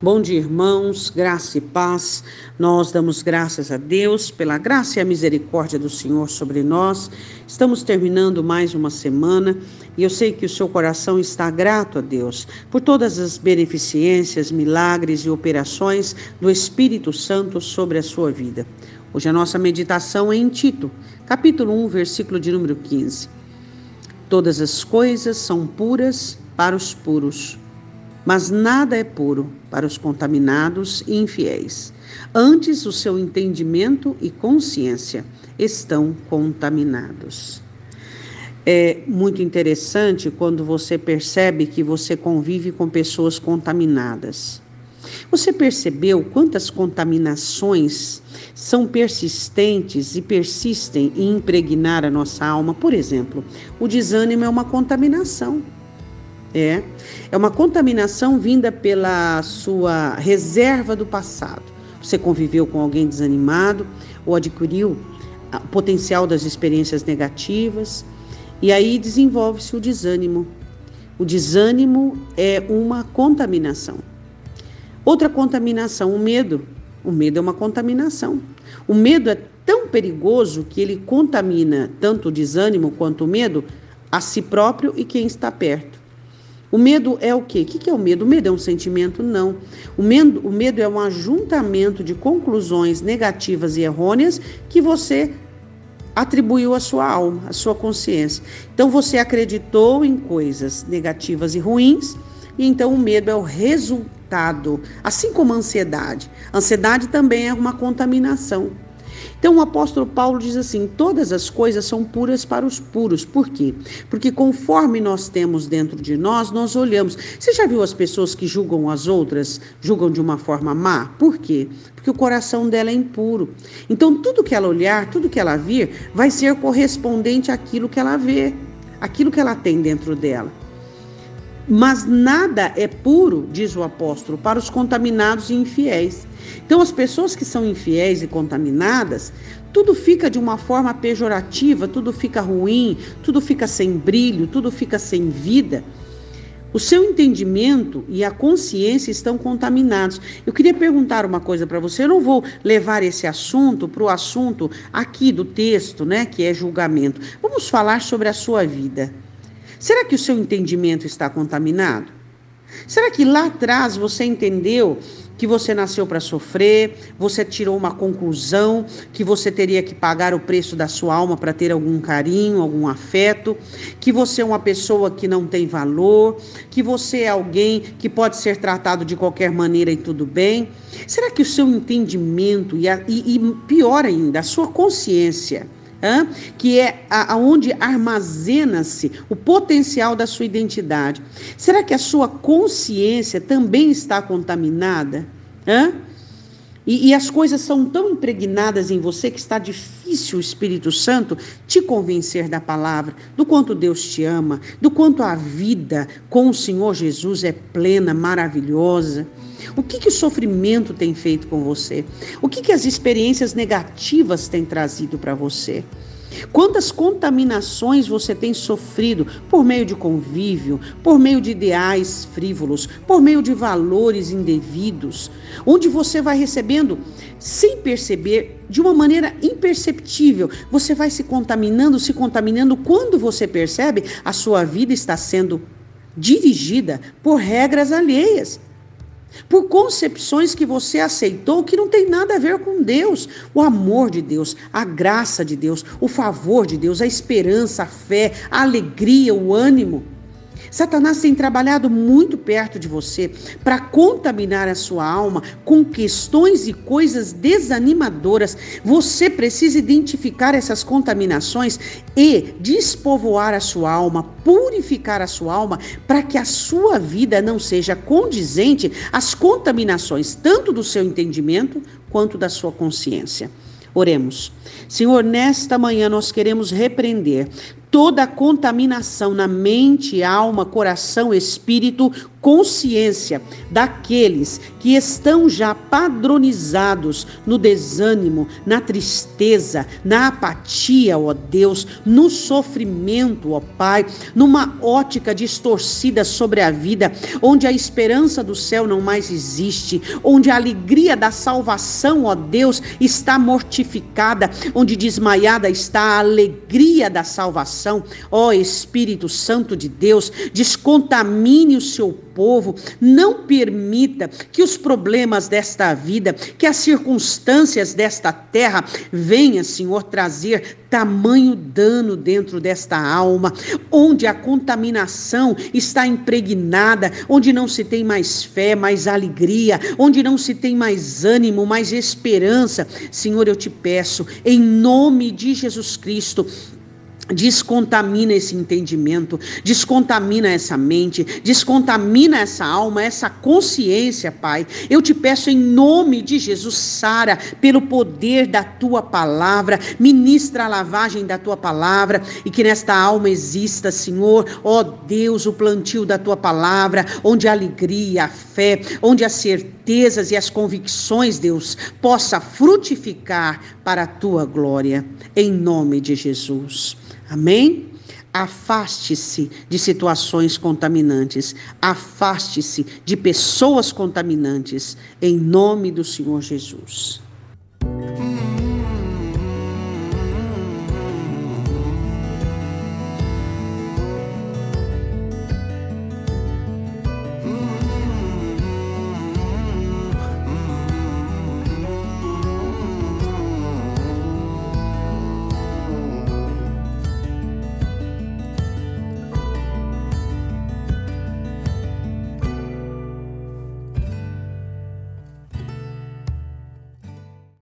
Bom dia, irmãos, graça e paz. Nós damos graças a Deus pela graça e a misericórdia do Senhor sobre nós. Estamos terminando mais uma semana e eu sei que o seu coração está grato a Deus por todas as beneficências, milagres e operações do Espírito Santo sobre a sua vida. Hoje a nossa meditação é em Tito, capítulo 1, versículo de número 15. Todas as coisas são puras para os puros mas nada é puro para os contaminados e infiéis. Antes, o seu entendimento e consciência estão contaminados. É muito interessante quando você percebe que você convive com pessoas contaminadas. Você percebeu quantas contaminações são persistentes e persistem em impregnar a nossa alma? Por exemplo, o desânimo é uma contaminação. É. É uma contaminação vinda pela sua reserva do passado. Você conviveu com alguém desanimado ou adquiriu o potencial das experiências negativas e aí desenvolve-se o desânimo. O desânimo é uma contaminação. Outra contaminação, o medo. O medo é uma contaminação. O medo é tão perigoso que ele contamina tanto o desânimo quanto o medo a si próprio e quem está perto. O medo é o quê? O que é o medo? O medo é um sentimento? Não. O medo, o medo é um ajuntamento de conclusões negativas e errôneas que você atribuiu à sua alma, à sua consciência. Então você acreditou em coisas negativas e ruins, e então o medo é o resultado, assim como a ansiedade. A ansiedade também é uma contaminação. Então o apóstolo Paulo diz assim: todas as coisas são puras para os puros. Por quê? Porque conforme nós temos dentro de nós, nós olhamos. Você já viu as pessoas que julgam as outras, julgam de uma forma má? Por quê? Porque o coração dela é impuro. Então tudo que ela olhar, tudo que ela vir, vai ser correspondente àquilo que ela vê, aquilo que ela tem dentro dela. Mas nada é puro, diz o apóstolo, para os contaminados e infiéis. Então, as pessoas que são infiéis e contaminadas, tudo fica de uma forma pejorativa, tudo fica ruim, tudo fica sem brilho, tudo fica sem vida. O seu entendimento e a consciência estão contaminados. Eu queria perguntar uma coisa para você. Eu não vou levar esse assunto para o assunto aqui do texto, né, que é julgamento. Vamos falar sobre a sua vida. Será que o seu entendimento está contaminado? Será que lá atrás você entendeu que você nasceu para sofrer, você tirou uma conclusão que você teria que pagar o preço da sua alma para ter algum carinho, algum afeto, que você é uma pessoa que não tem valor, que você é alguém que pode ser tratado de qualquer maneira e tudo bem? Será que o seu entendimento e, a, e, e pior ainda, a sua consciência que é aonde armazena-se o potencial da sua identidade. Será que a sua consciência também está contaminada? Hã? E, e, as coisas são tão impregnadas em você que está difícil o Espírito Santo te convencer da palavra, do quanto Deus te ama, do quanto a vida com o Senhor Jesus é plena, maravilhosa. O que, que o sofrimento tem feito com você? O que, que as experiências negativas têm trazido para você? Quantas contaminações você tem sofrido por meio de convívio, por meio de ideais frívolos, por meio de valores indevidos, onde você vai recebendo sem perceber, de uma maneira imperceptível, você vai se contaminando, se contaminando. Quando você percebe, a sua vida está sendo dirigida por regras alheias por concepções que você aceitou que não tem nada a ver com Deus. O amor de Deus, a graça de Deus, o favor de Deus, a esperança, a fé, a alegria, o ânimo. Satanás tem trabalhado muito perto de você para contaminar a sua alma com questões e coisas desanimadoras. Você precisa identificar essas contaminações e despovoar a sua alma, purificar a sua alma, para que a sua vida não seja condizente às contaminações, tanto do seu entendimento quanto da sua consciência. Oremos. Senhor, nesta manhã nós queremos repreender toda contaminação na mente, alma, coração, espírito, consciência daqueles que estão já padronizados no desânimo, na tristeza, na apatia, ó Deus, no sofrimento, ó Pai, numa ótica distorcida sobre a vida, onde a esperança do céu não mais existe, onde a alegria da salvação, ó Deus, está mortificada, onde desmaiada está a alegria da salvação, ó Espírito Santo de Deus, descontamine o seu povo, não permita que os problemas desta vida, que as circunstâncias desta terra venham, Senhor, trazer tamanho dano dentro desta alma, onde a contaminação está impregnada, onde não se tem mais fé, mais alegria, onde não se tem mais ânimo, mais esperança. Senhor, eu te peço, em nome de Jesus Cristo, Descontamina esse entendimento, descontamina essa mente, descontamina essa alma, essa consciência, Pai. Eu te peço em nome de Jesus, Sara, pelo poder da tua palavra, ministra a lavagem da tua palavra e que nesta alma exista, Senhor, ó Deus, o plantio da tua palavra, onde a alegria, a fé, onde as certezas e as convicções, Deus, possa frutificar para a tua glória, em nome de Jesus. Amém? Afaste-se de situações contaminantes, afaste-se de pessoas contaminantes, em nome do Senhor Jesus.